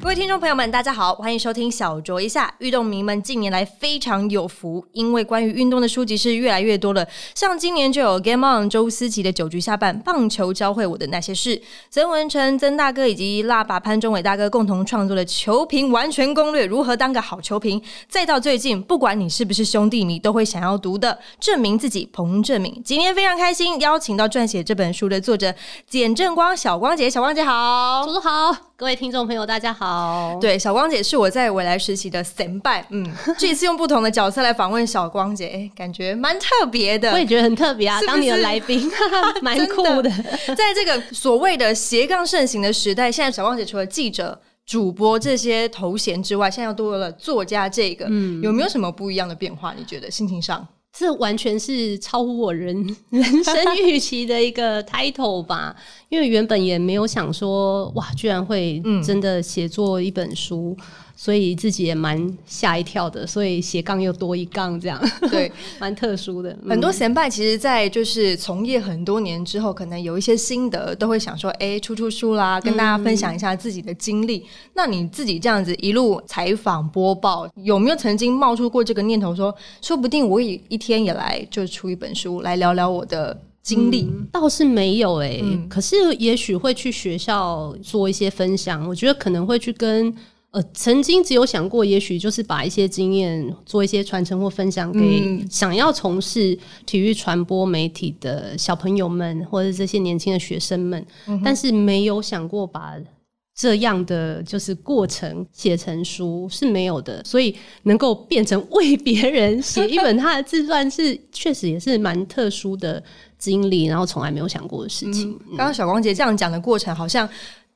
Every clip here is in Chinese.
各位听众朋友们，大家好，欢迎收听小酌一下。运动迷们近年来非常有福，因为关于运动的书籍是越来越多了。像今年就有 Game On 周思琪的九局下半棒球教会我的那些事，曾文成曾大哥以及辣爸潘中伟大哥共同创作的球评完全攻略，如何当个好球评。再到最近，不管你是不是兄弟，你都会想要读的证明自己。彭正明今天非常开心，邀请到撰写这本书的作者简正光小光姐，小光姐好，叔叔好，各位听众朋友大家好。对，小光姐是我在未来实习的神拜，嗯，这一次用不同的角色来访问小光姐，哎，感觉蛮特别的。我也觉得很特别啊，当你的来宾，蛮酷的。在这个所谓的斜杠盛行的时代，现在小光姐除了记者、主播这些头衔之外，现在又多了作家这个，嗯，有没有什么不一样的变化？你觉得心情上？这完全是超乎我人 人生预期的一个 title 吧，因为原本也没有想说，哇，居然会真的写作一本书。所以自己也蛮吓一跳的，所以斜杠又多一杠，这样对，蛮特殊的。很多前辈其实，在就是从业很多年之后，可能有一些心得，都会想说，哎，出出书啦，跟大家分享一下自己的经历。那你自己这样子一路采访播报，有没有曾经冒出过这个念头，说，说不定我也一天也来就出一本书，来聊聊我的经历？倒是没有哎，可是也许会去学校做一些分享。我觉得可能会去跟。呃，曾经只有想过，也许就是把一些经验做一些传承或分享给想要从事体育传播媒体的小朋友们，或者这些年轻的学生们，但是没有想过把这样的就是过程写成书是没有的，所以能够变成为别人写一本他的自传，是确实也是蛮特殊的经历，然后从来没有想过的事情。刚刚小光姐这样讲的过程，好像。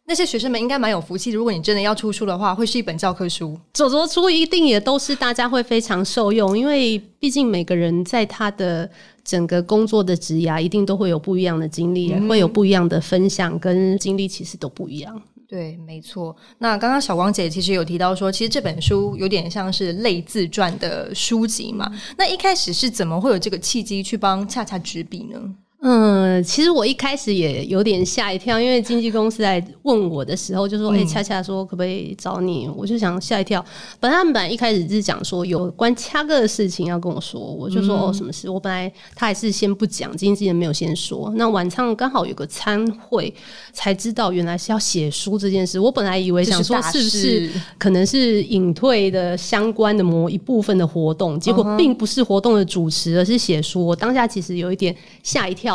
那些学生们应该蛮有福气。如果你真的要出书的话，会是一本教科书。走走出一定也都是大家会非常受用，因为毕竟每个人在他的整个工作的职涯，一定都会有不一样的经历，会有不一样的分享，跟经历其实都不一样。对，没错。那刚刚小光姐其实有提到说，其实这本书有点像是类自传的书籍嘛。那一开始是怎么会有这个契机去帮恰恰执笔呢？嗯，其实我一开始也有点吓一跳，因为经纪公司在问我的时候就说：“哎，恰恰说可不可以找你？”我就想吓一跳。本来他们本来一开始是讲说有关掐哥的事情要跟我说，我就说：“哦，什么事？”我本来他还是先不讲，经纪人没有先说。那晚上刚好有个餐会，才知道原来是要写书这件事。我本来以为想说是不是可能是隐退的相关的某一部分的活动，结果并不是活动的主持，而是写书。我当下其实有一点吓一跳。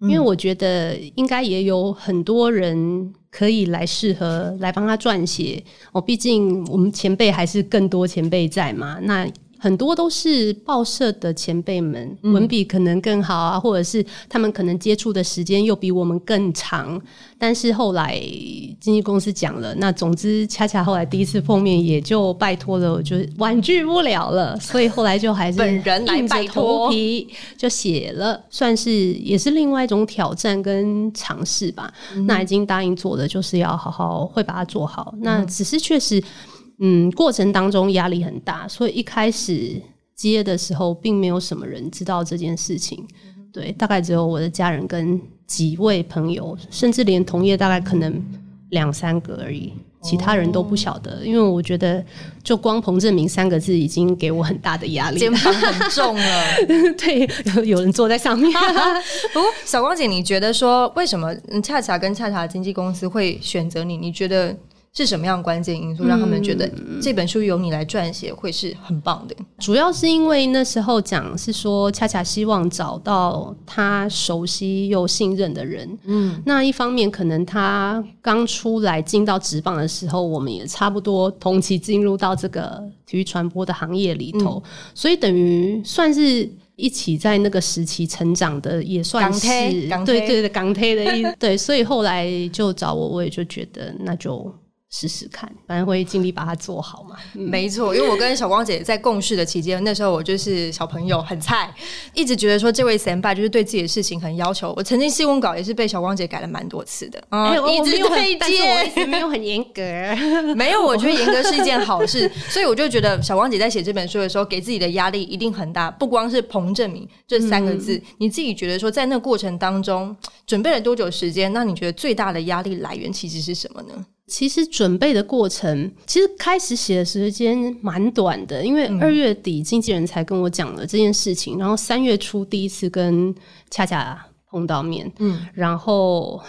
因为我觉得应该也有很多人可以来适合来帮他撰写哦，毕竟我们前辈还是更多前辈在嘛，那。很多都是报社的前辈们，文笔可能更好啊，或者是他们可能接触的时间又比我们更长。但是后来经纪公司讲了，那总之恰恰后来第一次碰面也就拜托了，就婉拒不了了。所以后来就还是本人来拜托，就写了，算是也是另外一种挑战跟尝试吧。那已经答应做的，就是要好好会把它做好。那只是确实。嗯，过程当中压力很大，所以一开始接的时候，并没有什么人知道这件事情。对，大概只有我的家人跟几位朋友，甚至连同业大概可能两三个而已，其他人都不晓得。因为我觉得，就光彭正明三个字已经给我很大的压力，肩膀很 重了。对，有人坐在上面。不过，小光姐，你觉得说，为什么恰恰跟恰恰经纪公司会选择你？你觉得？是什么样关键因素让他们觉得这本书由你来撰写会是很棒的？主要是因为那时候讲是说，恰恰希望找到他熟悉又信任的人。嗯，那一方面可能他刚出来进到职棒的时候，我们也差不多同期进入到这个体育传播的行业里头，所以等于算是一起在那个时期成长的，也算是对对的港推的意思。对，所以后来就找我，我也就觉得那就。试试看，反正会尽力把它做好嘛。没错，因为我跟小光姐在共事的期间，那时候我就是小朋友，很菜，一直觉得说这位前辈就是对自己的事情很要求。我曾经新闻稿也是被小光姐改了蛮多次的，哎、我一直推但是我一荐。直没有很严格。没有，我觉得严格是一件好事，所以我就觉得小光姐在写这本书的时候，给自己的压力一定很大。不光是彭正明这三个字，你自己觉得说在那个过程当中准备了多久时间？那你觉得最大的压力来源其实是什么呢？其实准备的过程，其实开始写的时间蛮短的，因为二月底经纪人才跟我讲了这件事情，然后三月初第一次跟恰恰碰到面，嗯，然后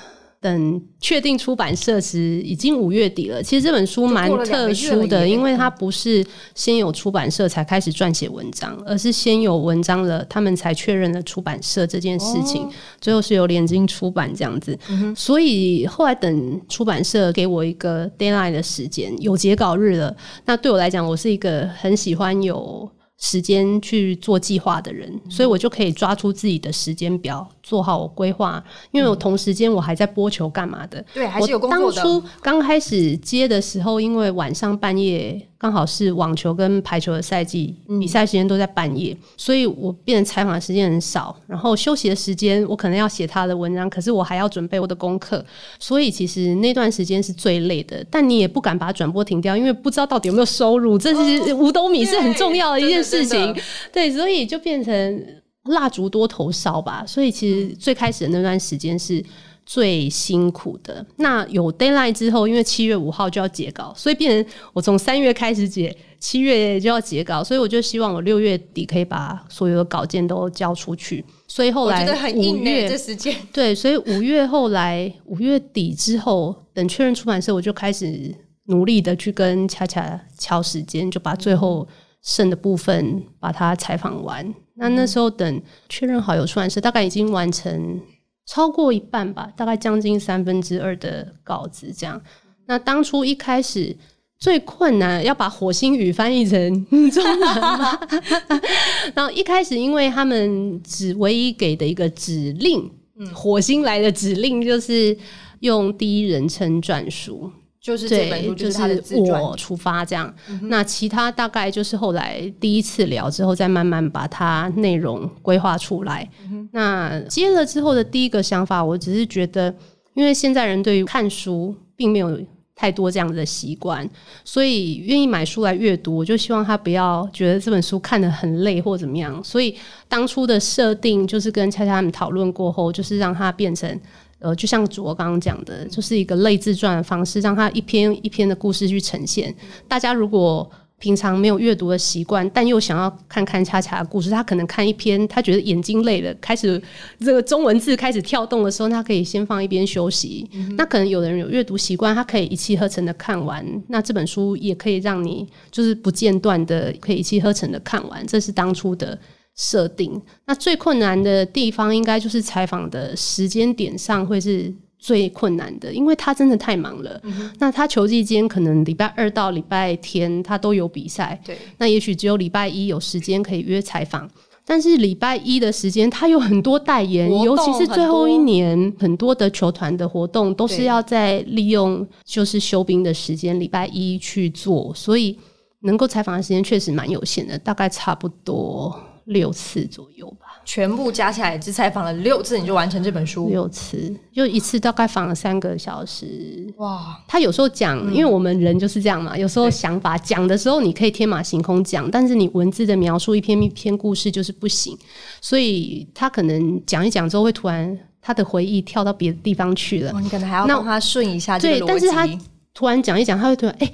等确定出版社时，已经五月底了。其实这本书蛮特殊的，因为它不是先有出版社才开始撰写文章，而是先有文章了，他们才确认了出版社这件事情。最后是由联经出版这样子，所以后来等出版社给我一个 deadline 的时间，有截稿日了。那对我来讲，我是一个很喜欢有时间去做计划的人，所以我就可以抓出自己的时间表，做好我规划。因为我同时间我还在播球干嘛的，对，还是有工作的。我当初刚开始接的时候，因为晚上半夜刚好是网球跟排球的赛季，嗯比赛时间都在半夜，所以我变成采访的时间很少。然后休息的时间，我可能要写他的文章，可是我还要准备我的功课，所以其实那段时间是最累的。但你也不敢把转播停掉，因为不知道到底有没有收入，这是五斗米是很重要的一件事情。对，所以就变成蜡烛多头烧吧。所以其实最开始的那段时间是最辛苦的。那有 d a y l i g h t 之后，因为七月五号就要截稿，所以变成我从三月开始截，七月就要截稿，所以我就希望我六月底可以把所有的稿件都交出去。所以后来五月这时间。对，所以五月后来五月底之后，等确认出版社，我就开始努力的去跟恰恰敲时间，就把最后剩的部分把它采访完。那那时候等确认好有出版社，大概已经完成超过一半吧，大概将近三分之二的稿子这样。那当初一开始。最困难要把火星语翻译成 中文吗？然后一开始，因为他们只唯一给的一个指令，火星来的指令就是用第一人称转述，就是这本，书就是他的自传，我出发这样。那其他大概就是后来第一次聊之后，再慢慢把它内容规划出来。那接了之后的第一个想法，我只是觉得，因为现在人对于看书并没有。太多这样子的习惯，所以愿意买书来阅读，我就希望他不要觉得这本书看得很累或怎么样。所以当初的设定就是跟恰恰他们讨论过后，就是让它变成呃，就像卓刚刚讲的，就是一个类自传的方式，让它一篇一篇的故事去呈现。大家如果平常没有阅读的习惯，但又想要看看恰恰的故事，他可能看一篇，他觉得眼睛累了，开始这个中文字开始跳动的时候，他可以先放一边休息。那可能有的人有阅读习惯，他可以一气呵成的看完。那这本书也可以让你就是不间断的，可以一气呵成的看完。这是当初的设定。那最困难的地方，应该就是采访的时间点上会是。最困难的，因为他真的太忙了。那他球季间可能礼拜二到礼拜天他都有比赛，对，那也许只有礼拜一有时间可以约采访，但是礼拜一的时间他有很多代言，尤其是最后一年很多的球团的活动都是要在利用就是休兵的时间礼拜一去做，所以能够采访的时间确实蛮有限的，大概差不多六次左右吧。全部加起来只采访了六次，你就完成这本书。六次，就一次大概访了三个小时。哇，他有时候讲，因为我们人就是这样嘛，有时候想法讲的时候你可以天马行空讲，但是你文字的描述一篇一篇故事就是不行，所以他可能讲一讲之后会突然他的回忆跳到别的地方去了，哇你可能还要那帮他顺一下这对但是他辑。突然讲一讲，他会突然哎、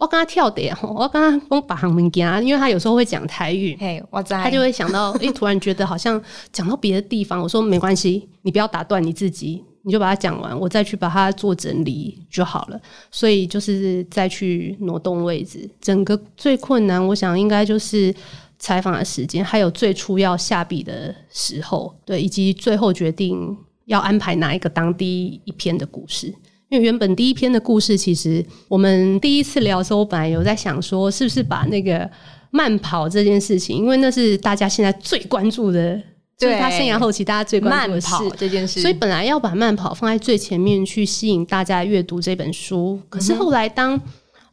我跟他跳的吼，我跟他讲把行物件，因为他有时候会讲台语，嘿，我在，他就会想到，诶，突然觉得好像讲到别的地方。我说没关系，你不要打断你自己，你就把它讲完，我再去把它做整理就好了。所以就是再去挪动位置。整个最困难，我想应该就是采访的时间，还有最初要下笔的时候，对，以及最后决定要安排哪一个当第一篇的故事。因为原本第一篇的故事，其实我们第一次聊的时候，我本来有在想说，是不是把那个慢跑这件事情，因为那是大家现在最关注的就是他生涯后期大家最关注的是这件事。所以本来要把慢跑放在最前面去吸引大家阅读这本书，可是后来当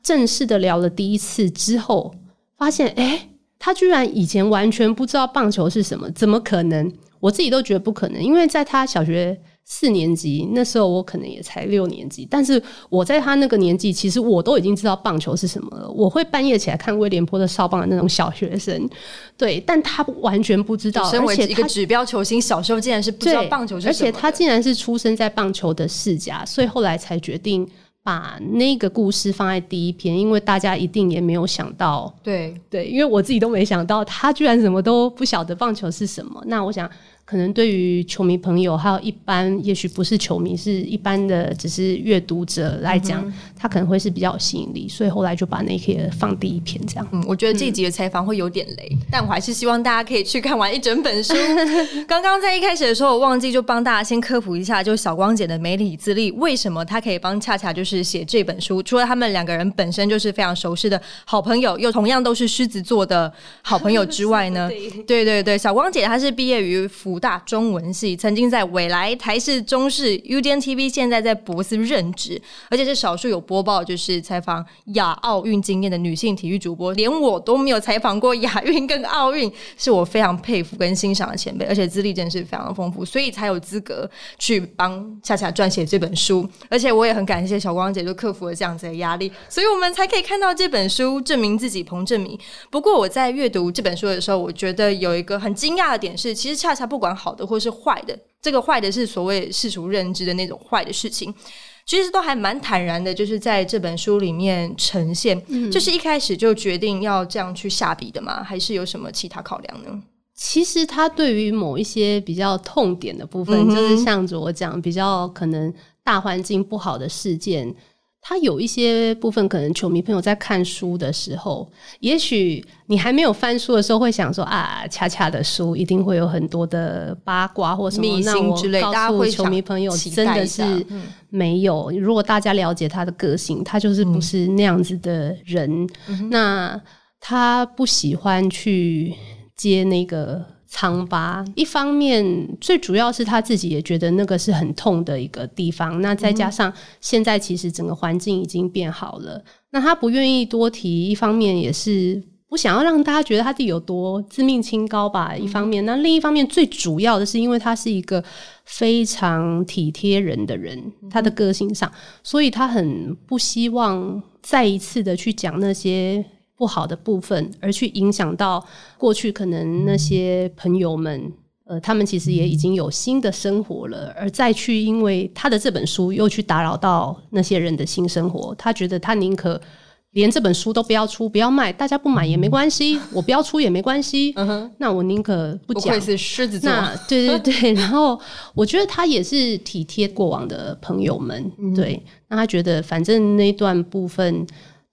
正式的聊了第一次之后，发现哎，他居然以前完全不知道棒球是什么，怎么可能？我自己都觉得不可能，因为在他小学。四年级那时候我可能也才六年级，但是我在他那个年纪，其实我都已经知道棒球是什么了。我会半夜起来看威廉坡的少棒的那种小学生，对，但他完全不知道。身为一个指标球星，小时候竟然是不知道棒球是什么，而且他竟然是出生在棒球的世家，所以后来才决定把那个故事放在第一篇，因为大家一定也没有想到，对对，因为我自己都没想到，他居然什么都不晓得棒球是什么。那我想。可能对于球迷朋友，还有一般也许不是球迷，是一般的只是阅读者来讲，他可能会是比较有吸引力，所以后来就把那些放第一篇这样。嗯，我觉得这集的采访会有点雷，但我还是希望大家可以去看完一整本书。刚刚在一开始的时候，我忘记就帮大家先科普一下，就小光姐的媒体资历，为什么她可以帮恰恰就是写这本书？除了他们两个人本身就是非常熟悉的好朋友，又同样都是狮子座的好朋友之外呢？对对对，小光姐她是毕业于大中文系曾经在未来台视中视 UDN TV，现在在博斯任职，而且是少数有播报就是采访亚奥运经验的女性体育主播，连我都没有采访过亚运跟奥运，是我非常佩服跟欣赏的前辈，而且资历真的是非常的丰富，所以才有资格去帮恰恰撰写这本书，而且我也很感谢小光姐就克服了这样子的压力，所以我们才可以看到这本书证明自己彭正明。不过我在阅读这本书的时候，我觉得有一个很惊讶的点是，其实恰恰不管。好的，或是坏的，这个坏的是所谓世俗认知的那种坏的事情，其实都还蛮坦然的，就是在这本书里面呈现。就是一开始就决定要这样去下笔的吗？还是有什么其他考量呢？其实他对于某一些比较痛点的部分，就是像着我讲比较可能大环境不好的事件。他有一些部分，可能球迷朋友在看书的时候，也许你还没有翻书的时候，会想说啊，恰恰的书一定会有很多的八卦或什么，那我告诉球迷朋友，真的是没有。如果大家了解他的个性，他就是不是那样子的人。那他不喜欢去接那个。疮疤，一方面最主要是他自己也觉得那个是很痛的一个地方。那再加上现在其实整个环境已经变好了，那他不愿意多提。一方面也是不想要让大家觉得他自己有多自命清高吧。一方面，那另一方面最主要的是，因为他是一个非常体贴人的人，他的个性上，所以他很不希望再一次的去讲那些。不好的部分，而去影响到过去可能那些朋友们，呃，他们其实也已经有新的生活了，而再去因为他的这本书又去打扰到那些人的新生活，他觉得他宁可连这本书都不要出，不要卖，大家不买也没关系，我不要出也没关系。嗯哼，那我宁可不讲。是狮子座，对对对。然后我觉得他也是体贴过往的朋友们，对，那他觉得反正那段部分。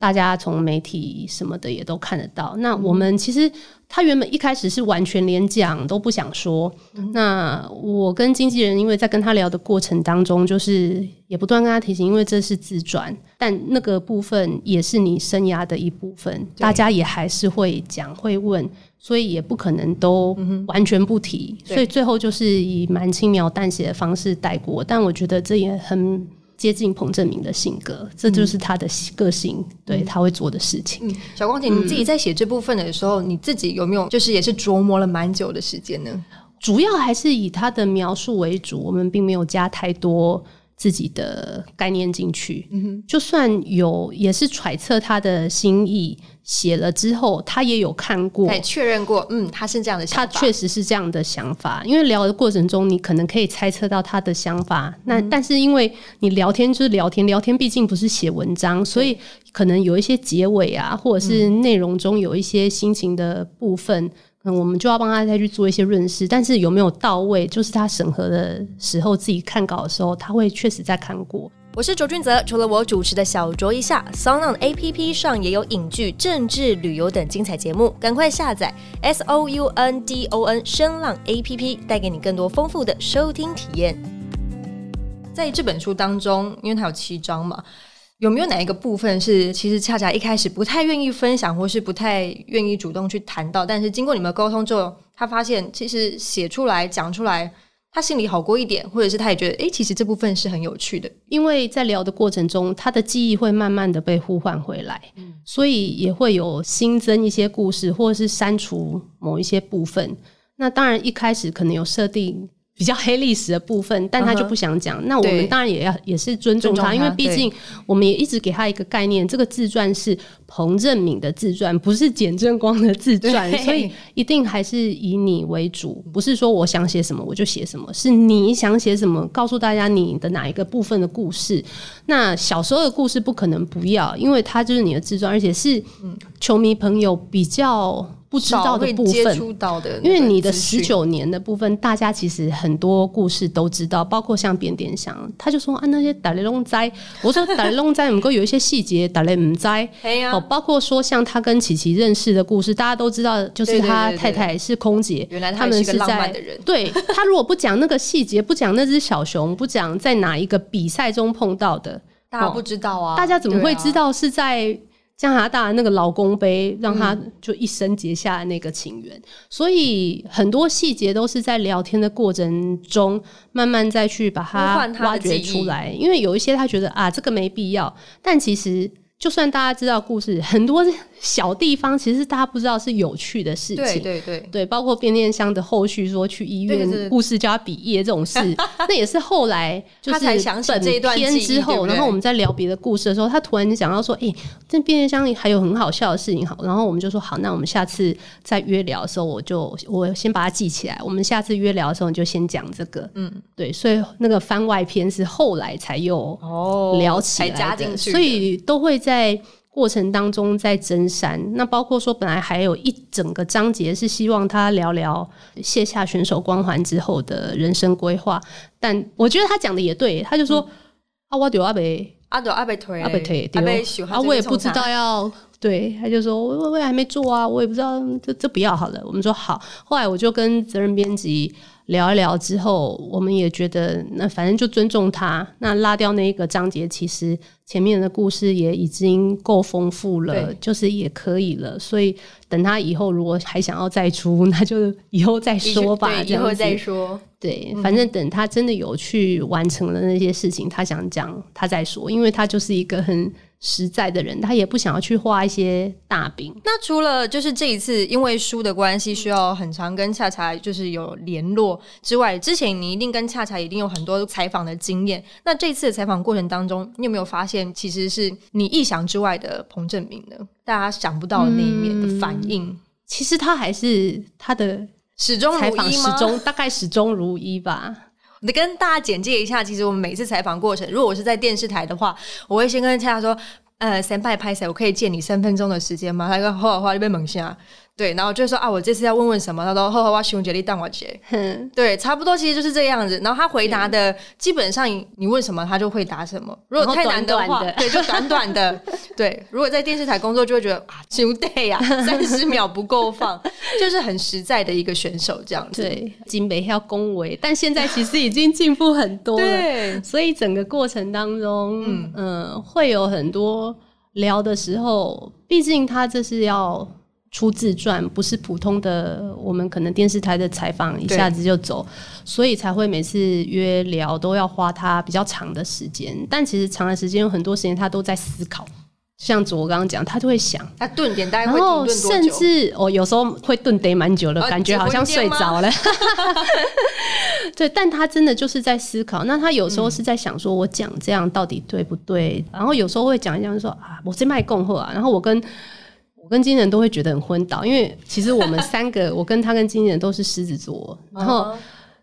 大家从媒体什么的也都看得到。那我们其实他原本一开始是完全连讲都不想说。那我跟经纪人因为在跟他聊的过程当中，就是也不断跟他提醒，因为这是自传，但那个部分也是你生涯的一部分，大家也还是会讲会问，所以也不可能都完全不提。所以最后就是以蛮轻描淡写的方式带过。但我觉得这也很。接近彭正明的性格，这就是他的个性，对他会做的事情。小光姐，你自己在写这部分的时候，你自己有没有就是也是琢磨了蛮久的时间呢？主要还是以他的描述为主，我们并没有加太多。自己的概念进去，就算有，也是揣测他的心意。写了之后，他也有看过，确认过，嗯，他是这样的想法，他确实是这样的想法。因为聊的过程中，你可能可以猜测到他的想法。那但是因为你聊天就是聊天，聊天毕竟不是写文章，所以可能有一些结尾啊，或者是内容中有一些心情的部分。嗯，我们就要帮他再去做一些润饰，但是有没有到位，就是他审核的时候自己看稿的时候，他会确实在看过。我是卓俊泽，除了我主持的小卓一下，Sound A P P 上也有影剧、政治、旅游等精彩节目，赶快下载 S O U N D O N 声浪 A P P，带给你更多丰富的收听体验。在这本书当中，因为它有七章嘛。有没有哪一个部分是其实恰恰一开始不太愿意分享，或是不太愿意主动去谈到，但是经过你们沟通之后，他发现其实写出来讲出来，他心里好过一点，或者是他也觉得，哎，其实这部分是很有趣的。因为在聊的过程中，他的记忆会慢慢的被呼唤回来，所以也会有新增一些故事，或者是删除某一些部分。那当然一开始可能有设定。比较黑历史的部分，但他就不想讲。那我们当然也要也是尊重他，因为毕竟我们也一直给他一个概念，这个自传是彭正敏的自传，不是简正光的自传，所以一定还是以你为主，不是说我想写什么我就写什么，是你想写什么，告诉大家你的哪一个部分的故事。那小时候的故事不可能不要，因为它就是你的自传，而且是球迷朋友比较。不知道的部分，因为你的十九年的部分，大家其实很多故事都知道，包括像扁点香，他就说啊那些打雷龙灾，我说打雷龙灾能够有一些细节打雷唔灾，哦，包括说像他跟琪琪认识的故事，大家都知道，就是他太太是空姐，原来他们是在浪漫的人。对他如果不讲那个细节，不讲那只小熊，不讲在哪一个比赛中碰到的，大家不知道啊，大家怎么会知道是在？加拿大那个老公杯，让他就一生结下那个情缘，所以很多细节都是在聊天的过程中，慢慢再去把它挖掘出来。因为有一些他觉得啊，这个没必要，但其实就算大家知道故事，很多。小地方其实大家不知道是有趣的事情，对对对对，包括变电箱的后续说去医院，故事叫他比业这种事，那也是后来就是本篇之后，然后我们在聊别的故事的时候，他突然就讲到说，哎，这变电箱里还有很好笑的事情，好，然后我们就说好，那我们下次再约聊的时候，我就我先把它记起来，我们下次约聊的时候你就先讲这个，嗯，对，所以那个番外篇是后来才又哦聊起来的，所以都会在。过程当中在增删，那包括说本来还有一整个章节是希望他聊聊卸下选手光环之后的人生规划，但我觉得他讲的也对，他就说啊，我丢阿北，阿丢阿北推，阿北推，阿北喜欢，我也不知道要对，他就说我我也还没做啊，我也不知道这这不要好了，我们说好，后来我就跟责任编辑。聊一聊之后，我们也觉得那反正就尊重他。那拉掉那一个章节，其实前面的故事也已经够丰富了，就是也可以了。所以等他以后如果还想要再出，那就以后再说吧。以后再说。对，反正等他真的有去完成了那些事情，他想讲他再说，因为他就是一个很。实在的人，他也不想要去画一些大饼。那除了就是这一次因为书的关系，需要很长跟恰恰就是有联络之外，之前你一定跟恰恰一定有很多采访的经验。那这次的采访过程当中，你有没有发现其实是你意想之外的彭正明呢？大家想不到的那一面的反应，其实他还是他的始终采访始终大概始终如一吧。你跟大家简介一下，其实我们每次采访过程，如果我是在电视台的话，我会先跟大家说，呃，先拜拍谁，我可以借你三分钟的时间吗？他说好，好，就被猛下。对，然后就说啊，我这次要问问什么？他说：“呵呵，我熊杰力当我姐。”对，差不多，其实就是这样子。然后他回答的基本上，你问什么，他就会答什么。如果太难的话，对，就短短的。对，如果在电视台工作，就会觉得啊，兄弟呀，三十 秒不够放，就是很实在的一个选手这样子。对，金北要恭维，但现在其实已经进步很多了。对，所以整个过程当中，嗯，会有很多聊的时候，毕竟他这是要。出自传不是普通的，我们可能电视台的采访一下子就走，所以才会每次约聊都要花他比较长的时间。但其实长的时间有很多时间他都在思考，像左我刚刚讲，他就会想，他顿点大概会顿甚至哦，有时候会顿得蛮久的，感觉好像睡着了。对，但他真的就是在思考。那他有时候是在想，说我讲这样到底对不对？然后有时候会讲一讲，说啊，我是卖供货啊。然后我跟我跟金人都会觉得很昏倒，因为其实我们 三个，我跟他跟金人都是狮子座，然后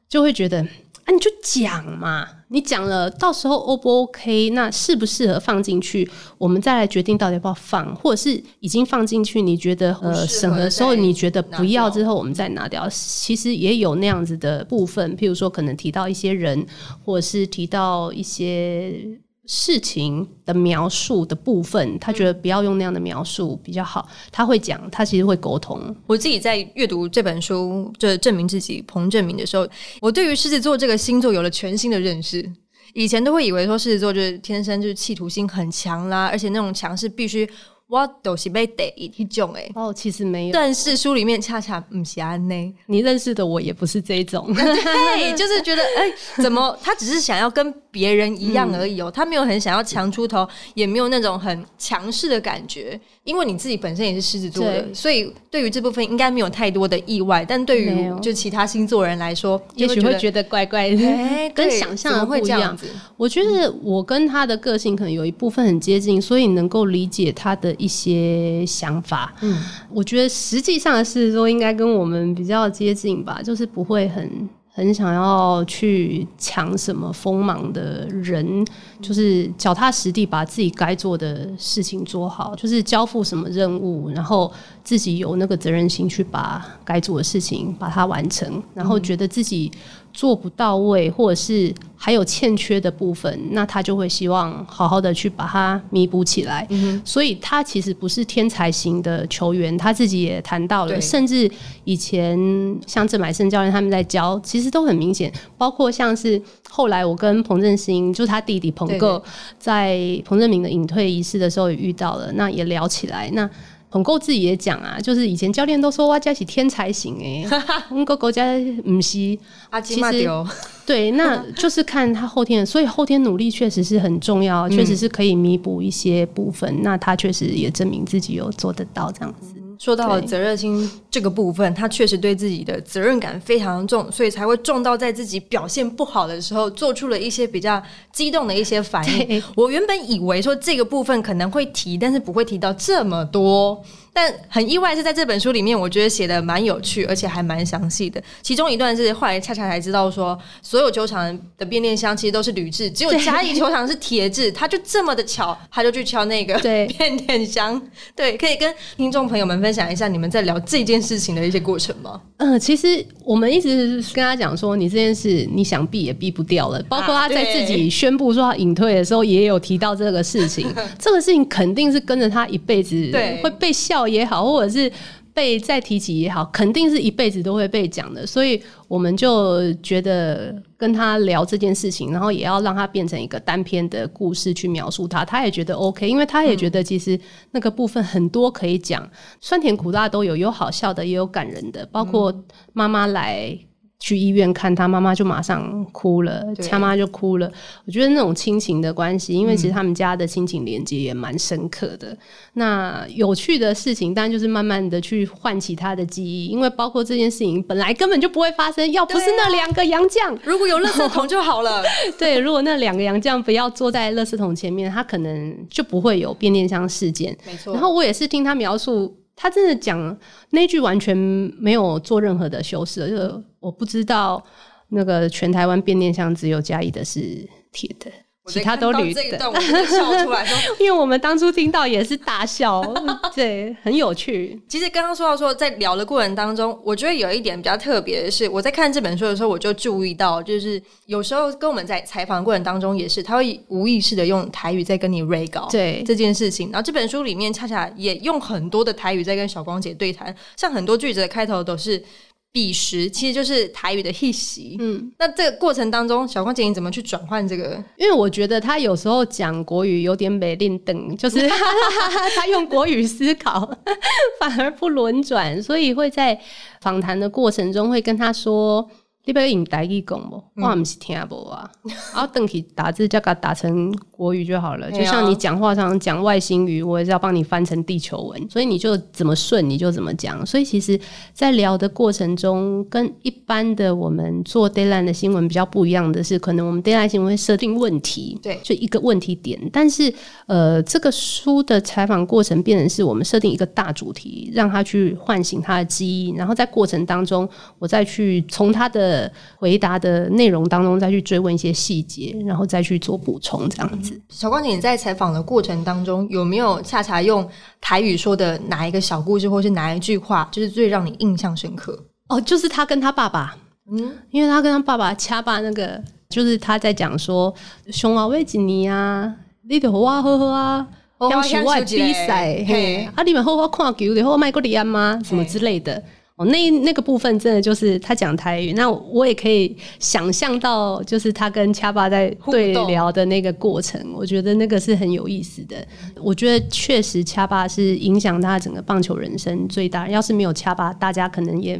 就会觉得啊，你就讲嘛，你讲了，到时候 O 不 OK，那适不适合放进去，我们再来决定到底要不要放，或者是已经放进去，你觉得呃审核的时候你觉得不要之后，我们再拿掉。其实也有那样子的部分，譬如说可能提到一些人，或者是提到一些。事情的描述的部分，他觉得不要用那样的描述比较好。他会讲，他其实会沟通。我自己在阅读这本书，就证明自己彭正明的时候，我对于狮子座这个星座有了全新的认识。以前都会以为说狮子座就是天生就是企图心很强啦，而且那种强是必须我都是被逮一种哎。哦，其实没有，但是书里面恰恰不是安内。你认识的我也不是这种，对，就是觉得哎，怎么他只是想要跟别人一样而已哦，他没有很想要强出头，也没有那种很强势的感觉。因为你自己本身也是狮子座的，所以对于这部分应该没有太多的意外。但对于就其他星座人来说，也许会觉得怪怪的，跟想象的不一样。我觉得我跟他的个性可能有一部分很接近，所以能够理解他的一些想法。嗯，我觉得实际上的狮子座应该跟我们比较接近吧，就是不会很。很想要去抢什么锋芒的人，就是脚踏实地把自己该做的事情做好，就是交付什么任务，然后自己有那个责任心去把该做的事情把它完成，然后觉得自己。做不到位，或者是还有欠缺的部分，那他就会希望好好的去把它弥补起来。所以，他其实不是天才型的球员，他自己也谈到了。甚至以前像郑买胜教练他们在教，其实都很明显。包括像是后来我跟彭振兴，就是他弟弟彭哥，在彭振明的隐退仪式的时候也遇到了，那也聊起来。那彭够自己也讲啊，就是以前教练都说哇，佳琪天才型哎，彭哥哥家唔是，其实 对，那就是看他后天，所以后天努力确实是很重要，确实是可以弥补一些部分。那他确实也证明自己有做得到这样子。说到了责任心这个部分，他确实对自己的责任感非常重，所以才会重到在自己表现不好的时候，做出了一些比较激动的一些反应。我原本以为说这个部分可能会提，但是不会提到这么多。但很意外是在这本书里面，我觉得写的蛮有趣，而且还蛮详细的。其中一段是后来恰恰才知道说，所有球场的变电箱其实都是铝制，只有嘉义球场是铁制。他就这么的巧，他就去敲那个 变电箱。对，可以跟听众朋友们分享一下你们在聊这件事情的一些过程吗？嗯，其实我们一直跟他讲说，你这件事你想避也避不掉了。包括他在自己宣布说他隐退的时候，也有提到这个事情。这个事情肯定是跟着他一辈子，会被笑。也好，或者是被再提起也好，肯定是一辈子都会被讲的。所以我们就觉得跟他聊这件事情，然后也要让他变成一个单篇的故事去描述他。他也觉得 OK，因为他也觉得其实那个部分很多可以讲，酸甜苦辣都有，有好笑的，也有感人的，包括妈妈来。去医院看他妈妈就马上哭了，他妈就哭了。我觉得那种亲情的关系，因为其实他们家的亲情连接也蛮深刻的。那有趣的事情，当然就是慢慢的去唤起他的记忆，因为包括这件事情本来根本就不会发生，要不是那两个洋将，如果有垃圾桶就好了。对，如果那两个洋将不要坐在垃圾桶前面，他可能就不会有变电箱事件。没错。然后我也是听他描述。他真的讲那句完全没有做任何的修饰，就是我不知道那个全台湾变电箱只有嘉义的是铁的。其他都捋的，笑出来，因为我们当初听到也是大笑，对，很有趣。其实刚刚说到说，在聊的过程当中，我觉得有一点比较特别的是，我在看这本书的时候，我就注意到，就是有时候跟我们在采访过程当中，也是他会无意识的用台语在跟你 re 稿，对这件事情。然后这本书里面恰恰也用很多的台语在跟小光姐对谈，像很多句子的开头都是。彼时其实就是台语的 he 习，嗯，那这个过程当中，小光姐你怎么去转换这个？因为我觉得他有时候讲国语有点美令等，就是 他用国语思考，反而不轮转，所以会在访谈的过程中会跟他说。你不要用台语讲不？我唔是听不啊。然后等去打字，就给打成国语就好了。就像你讲话上讲外星语，我也是要帮你翻成地球文，所以你就怎么顺你就怎么讲。所以其实，在聊的过程中，跟一般的我们做 d a y l i n e 的新闻比较不一样的是，可能我们 d a y l i n e 新闻会设定问题，对，就一个问题点。但是，呃，这个书的采访过程变成是我们设定一个大主题，让他去唤醒他的记忆，然后在过程当中，我再去从他的。回答的内容当中，再去追问一些细节，然后再去做补充，这样子。小光姐，你在采访的过程当中，有没有恰恰用台语说的哪一个小故事，或是哪一句话，就是最让你印象深刻？哦，就是他跟他爸爸，嗯，因为他跟他爸爸掐爸那个，就是他在讲说，熊啊，为几尼啊，你得好好喝喝啊，要去外比赛，嘿，啊，你们好好看球的，好卖过你安吗？什么之类的。哦，那那个部分真的就是他讲台语，那我也可以想象到，就是他跟恰巴在对聊的那个过程，我觉得那个是很有意思的。我觉得确实恰巴是影响他整个棒球人生最大。要是没有恰巴，大家可能也。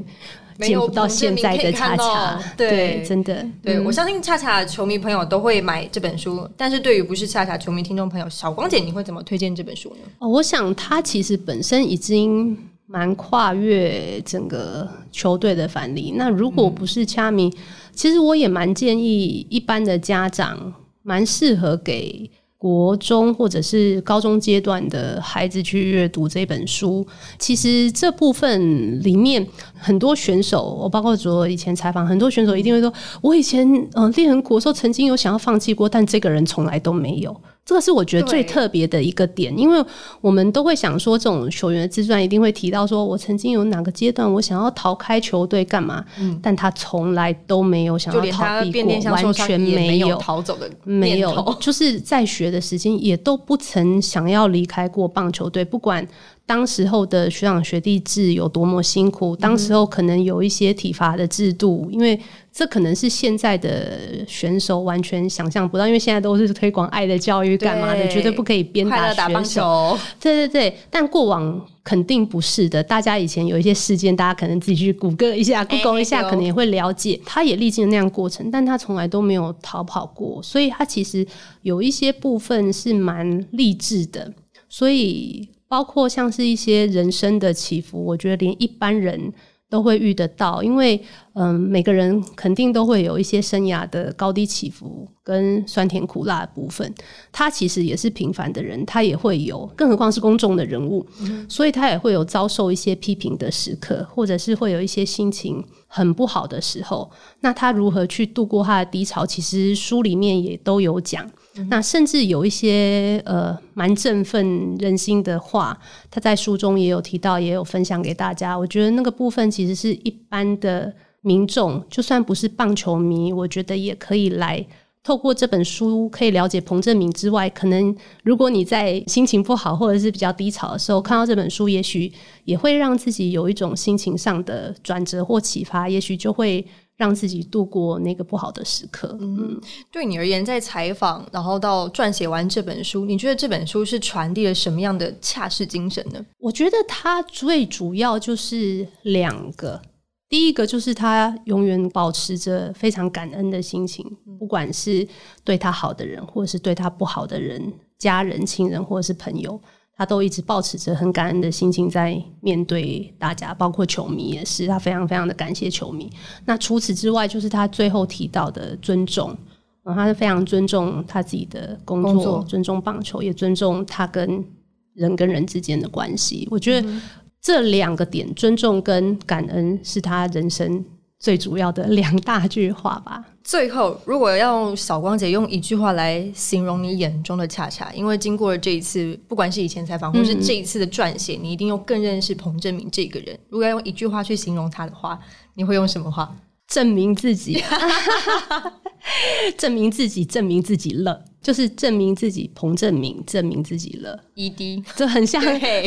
见不到现在的恰恰，对，真的，对我相信恰恰球迷朋友都会买这本书，但是对于不是恰恰球迷听众朋友，小光姐你会怎么推荐这本书呢？哦，我想它其实本身已经蛮跨越整个球队的范例。那如果不是掐迷，其实我也蛮建议一般的家长，蛮适合给。国中或者是高中阶段的孩子去阅读这本书，其实这部分里面很多选手，我包括昨以前采访很多选手，一定会说，我以前嗯练很苦的时候，曾经有想要放弃过，但这个人从来都没有。这个是我觉得最特别的一个点，因为我们都会想说，这种球员的自传一定会提到说，我曾经有哪个阶段我想要逃开球队干嘛？嗯，但他从来都没有想要逃避过，完全没有逃走的，没有，就是在学的时间也都不曾想要离开过棒球队，不管。当时候的学长学弟制有多么辛苦，当时候可能有一些体罚的制度，因为这可能是现在的选手完全想象不到，因为现在都是推广爱的教育干嘛的，绝对不可以鞭打选手。对对对，但过往肯定不是的。大家以前有一些事件，大家可能自己去谷歌一下、Google 一下，可能也会了解。他也历经了那样过程，但他从来都没有逃跑过，所以他其实有一些部分是蛮励志的，所以。包括像是一些人生的起伏，我觉得连一般人都会遇得到，因为嗯，每个人肯定都会有一些生涯的高低起伏跟酸甜苦辣的部分。他其实也是平凡的人，他也会有，更何况是公众的人物，所以他也会有遭受一些批评的时刻，或者是会有一些心情很不好的时候。那他如何去度过他的低潮？其实书里面也都有讲。那甚至有一些呃蛮振奋人心的话，他在书中也有提到，也有分享给大家。我觉得那个部分其实是一般的民众，就算不是棒球迷，我觉得也可以来透过这本书，可以了解彭正明之外，可能如果你在心情不好或者是比较低潮的时候，看到这本书，也许也会让自己有一种心情上的转折或启发，也许就会。让自己度过那个不好的时刻。嗯，对你而言，在采访，然后到撰写完这本书，你觉得这本书是传递了什么样的恰式精神呢？我觉得它最主要就是两个，第一个就是他永远保持着非常感恩的心情，不管是对他好的人，或者是对他不好的人，家人、亲人或者是朋友。他都一直保持着很感恩的心情在面对大家，包括球迷也是，他非常非常的感谢球迷。那除此之外，就是他最后提到的尊重，他是非常尊重他自己的工作，尊重棒球，也尊重他跟人跟人之间的关系。我觉得这两个点，尊重跟感恩，是他人生。最主要的两大句话吧。最后，如果要用小光姐用一句话来形容你眼中的恰恰，因为经过了这一次，不管是以前采访，或是这一次的撰写，你一定又更认识彭正明这个人。如果要用一句话去形容他的话，你会用什么话？证明自己，证明自己，证明自己了。就是证明自己，彭正明证明自己了。ED，这很像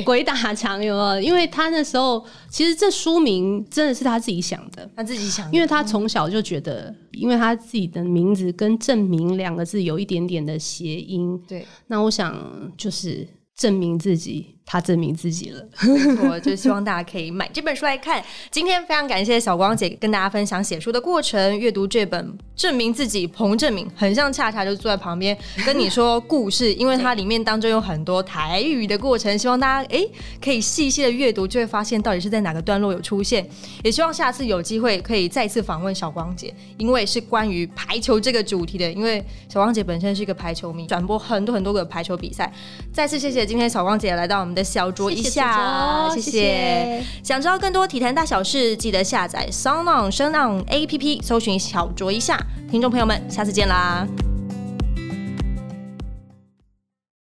鬼打墙，有没有？因为他那时候其实这书名真的是他自己想的，他自己想，因为他从小就觉得，因为他自己的名字跟“证明”两个字有一点点的谐音。对，那我想就是证明自己。他证明自己了，我就希望大家可以买这本书来看。今天非常感谢小光姐跟大家分享写书的过程，阅读这本《证明自己》，彭正明很像恰恰就坐在旁边跟你说故事，因为它里面当中有很多台语的过程，希望大家哎可以细细的阅读，就会发现到底是在哪个段落有出现。也希望下次有机会可以再次访问小光姐，因为是关于排球这个主题的，因为小光姐本身是一个排球迷，转播很多很多个排球比赛。再次谢谢今天小光姐来到我们。的小酌一下，谢谢。想知道更多体坛大小事，记得下载 s o n g On 声浪 A P P，搜寻小酌一下。听众朋友们，下次见啦！